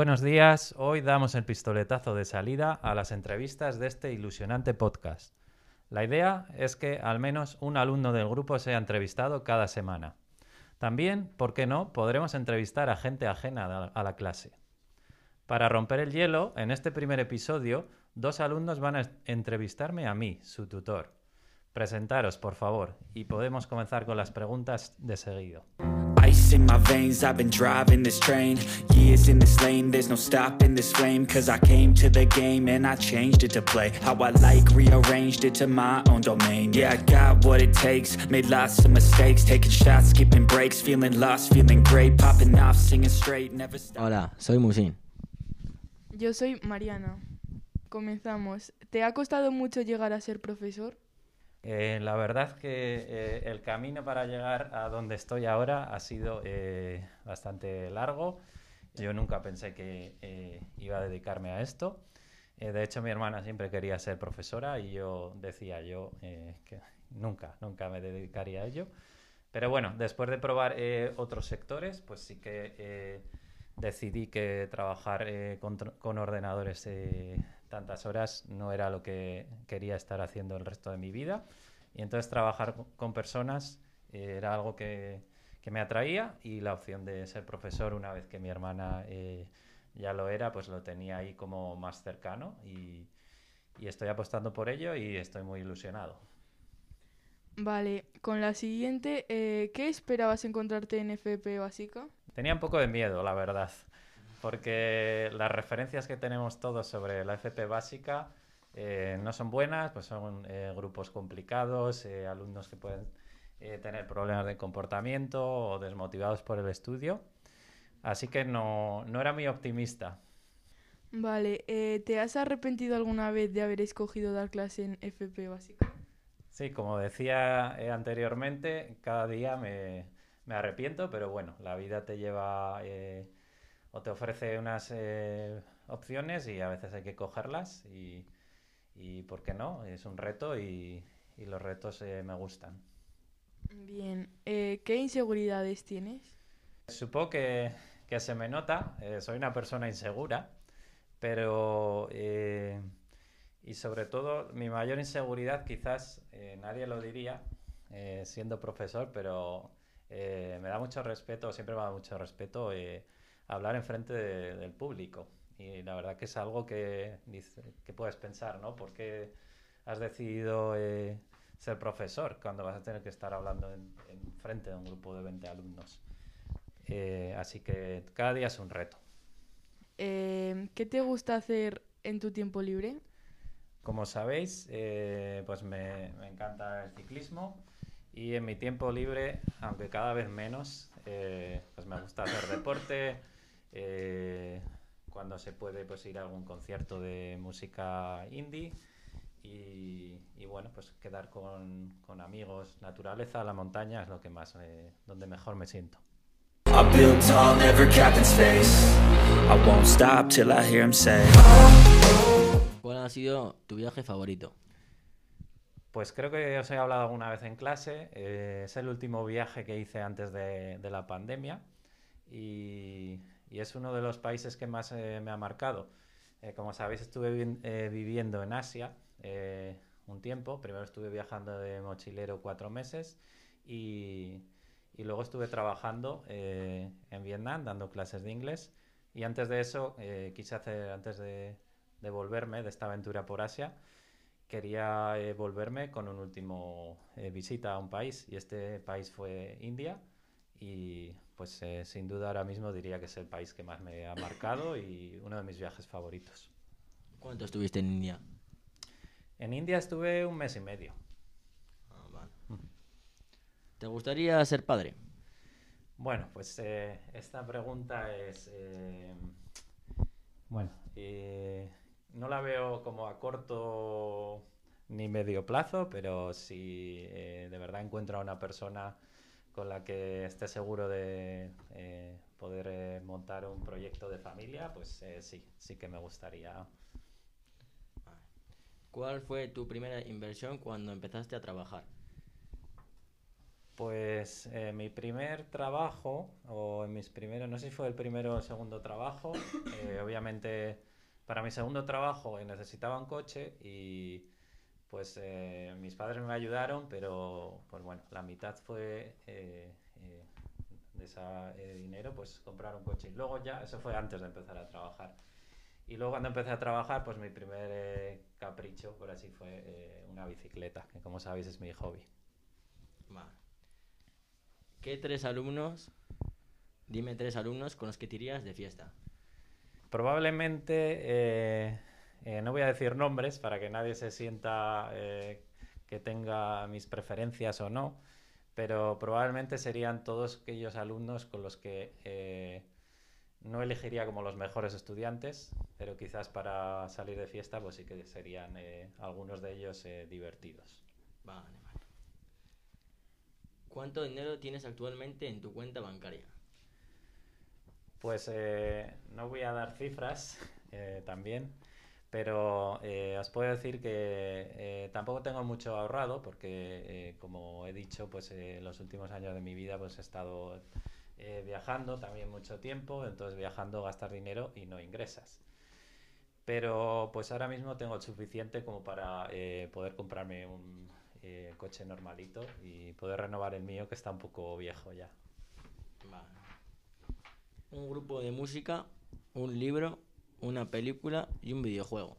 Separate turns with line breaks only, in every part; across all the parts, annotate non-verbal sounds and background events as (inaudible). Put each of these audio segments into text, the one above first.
Buenos días, hoy damos el pistoletazo de salida a las entrevistas de este ilusionante podcast. La idea es que al menos un alumno del grupo sea entrevistado cada semana. También, ¿por qué no?, podremos entrevistar a gente ajena a la clase. Para romper el hielo, en este primer episodio, dos alumnos van a entrevistarme a mí, su tutor. Presentaros, por favor, y podemos comenzar con las preguntas de seguido. Ice in my veins, I've been driving this train. Years in this lane, there's no stopping this flame. Cause I came to the game and I changed it to play. How I like, rearranged it to my own domain. Yeah, I got what it takes, made lots of mistakes. Taking shots, skipping breaks, feeling lost, feeling great. Popping off, singing straight, never stop. Hola, soy Musin.
Yo soy Mariana. Comenzamos. ¿Te ha costado mucho llegar a ser profesor?
Eh, la verdad que eh, el camino para llegar a donde estoy ahora ha sido eh, bastante largo. Yo nunca pensé que iba a dedicarme a esto. de hecho, mi hermana siempre quería ser profesora y yo decía yo que nunca, nunca me dedicaría a ello. Pero bueno, después de probar otros sectores, pues sí que decidí que trabajar con, con, ordenadores tantas horas no era lo que quería estar haciendo el resto de mi vida. Y entonces trabajar con personas eh, era algo que, me atraía y la opción de ser profesor una vez que mi hermana eh, ya lo era, pues lo tenía ahí como más cercano y, estoy apostando por ello y estoy muy ilusionado.
Vale, con la siguiente, eh, ¿qué esperabas encontrarte en FP básica?
Tenía un poco de miedo, la verdad porque las referencias que tenemos todos sobre la FP básica eh, no son buenas, pues son eh, grupos complicados, eh, alumnos que pueden tener problemas de comportamiento o desmotivados por el estudio. Así que no, no era muy optimista.
Vale, ¿te has arrepentido alguna vez de haber escogido dar clase en FP básica?
Sí, como decía anteriormente, cada día me, me, arrepiento, pero bueno, la vida te lleva o te ofrece unas eh, opciones y a veces hay que cogerlas y, y ¿por qué no? Es un reto y, y los retos eh, me gustan.
Bien, eh, ¿qué inseguridades tienes?
Supongo que, que se me nota, soy una persona insegura, pero y sobre todo mi mayor inseguridad quizás nadie lo diría siendo profesor, pero me da mucho respeto, siempre me da mucho respeto hablar en frente del público. Y la verdad que es algo que, que puedes pensar, ¿no? ¿Por qué has decidido eh, ser profesor cuando vas a tener que estar hablando en, frente de un grupo de 20 alumnos? Eh, así que cada día es un reto.
Eh, ¿Qué te gusta hacer en tu tiempo libre?
Como sabéis, pues me, me, encanta el ciclismo y en mi tiempo libre, aunque cada vez menos, pues me gusta hacer deporte, eh, cuando se puede pues ir a algún concierto de música indie y, bueno, pues quedar con, con, amigos, naturaleza, la montaña es lo que más, eh, donde mejor me siento.
¿Cuál ha sido tu viaje favorito?
Pues creo que os he hablado alguna vez en clase. Eh, es el último viaje que hice antes de, la pandemia y es uno de los países que más eh, me ha marcado. Eh, como sabéis, estuve viviendo en Asia un tiempo. Primero estuve viajando de mochilero cuatro meses y, luego estuve trabajando en Vietnam dando clases de inglés. Y antes de eso, quise hacer, antes de, volverme de esta aventura por Asia, quería volverme con un último visita a un país y este país fue India y pues eh, sin duda ahora mismo diría que es el país que más me ha marcado y uno de mis viajes favoritos.
¿Cuánto estuviste en India?
En India estuve un mes y medio.
Ah. ¿Te gustaría ser padre?
Bueno, pues eh, esta pregunta es... Eh, bueno, no la veo como a corto ni medio plazo, pero si de verdad encuentro a una persona con la que esté seguro de eh, poder eh, montar un proyecto de familia, pues eh, sí, sí que me gustaría.
¿Cuál fue tu primera inversión cuando empezaste a trabajar?
Pues eh, mi primer trabajo, o en mis primeros, no sé si fue el primero o el segundo trabajo, eh, obviamente para mi segundo trabajo eh, necesitaba un coche y pues eh, mis padres me ayudaron, pero pues bueno, la mitad fue eh, de ese dinero, pues comprar un coche. Y luego ya, eso fue antes de empezar a trabajar. Y luego cuando empecé a trabajar, pues mi primer capricho, por así fue, una bicicleta, que como sabéis es mi hobby.
¿Qué tres alumnos, dime tres alumnos con los que te irías de fiesta?
Probablemente, eh, eh, no voy a decir nombres para que nadie se sienta eh, que tenga mis preferencias o no, pero probablemente serían todos aquellos alumnos con los que no elegiría como los mejores estudiantes, pero quizás para salir de fiesta pues sí que serían algunos de ellos divertidos.
Vale, vale. ¿Cuánto dinero tienes actualmente en tu cuenta bancaria?
Pues eh, no voy a dar cifras (laughs) eh, también, pero eh, os puedo decir que tampoco tengo mucho ahorrado porque, como he dicho, pues los últimos años de mi vida pues he estado viajando también mucho tiempo, entonces viajando gastar dinero y no ingresas. Pero pues ahora mismo tengo el suficiente como para poder comprarme un coche normalito y poder renovar el mío que está un poco viejo ya.
Vale. Un grupo de música, un libro, una película y un videojuego.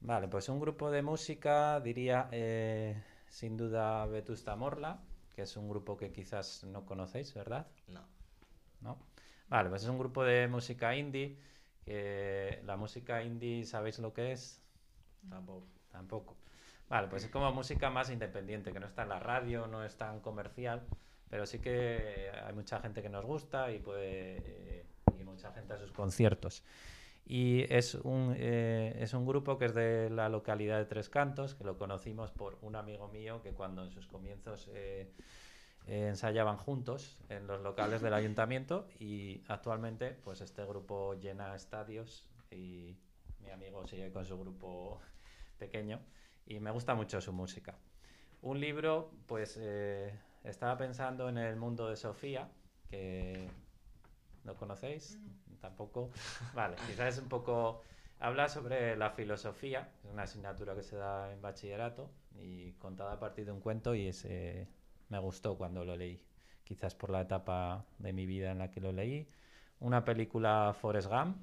Vale, pues un grupo de música diría eh, sin duda Vetusta Morla, que es un grupo que quizás no conocéis, ¿verdad?
No.
¿No? Vale, pues es un grupo de música indie, que la música indie, ¿sabéis lo que es?
Tampoco.
Tampoco. Vale, pues es como música más independiente, que no está en la radio, no es tan comercial, pero sí que hay mucha gente que nos gusta y puede eh, y mucha gente a sus conciertos. Y es un, eh, es un grupo que es de la localidad de Tres Cantos, que lo conocimos por un amigo mío que cuando en sus comienzos eh, ensayaban juntos en los locales del ayuntamiento y actualmente pues este grupo llena estadios y mi amigo sigue con su grupo pequeño y me gusta mucho su música. Un libro, pues estaba pensando en el mundo de Sofía, que ¿lo conocéis? Tampoco. (laughs) Vale, quizás es un poco... Habla sobre la filosofía, es una asignatura que se da en bachillerato y contada a partir de un cuento y ese me gustó cuando lo leí, quizás por la etapa de mi vida en la que lo leí. Una película Forrest Gump,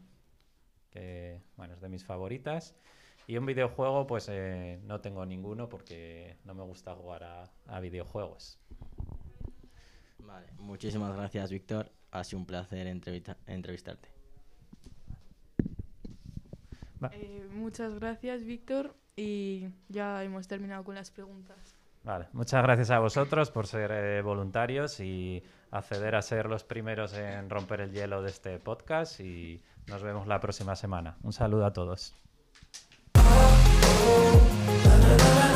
que bueno, es de mis favoritas. Y un videojuego, pues eh, no tengo ninguno porque no me gusta jugar a, a videojuegos.
Vale. Muchísimas gracias, Víctor. Ha sido un placer entrevista- entrevistarte.
Eh, muchas gracias, Víctor. Y ya hemos terminado con las preguntas.
Vale, muchas gracias a vosotros por ser eh, voluntarios y acceder a ser los primeros en romper el hielo de este podcast y nos vemos la próxima semana. Un saludo a todos.
La la la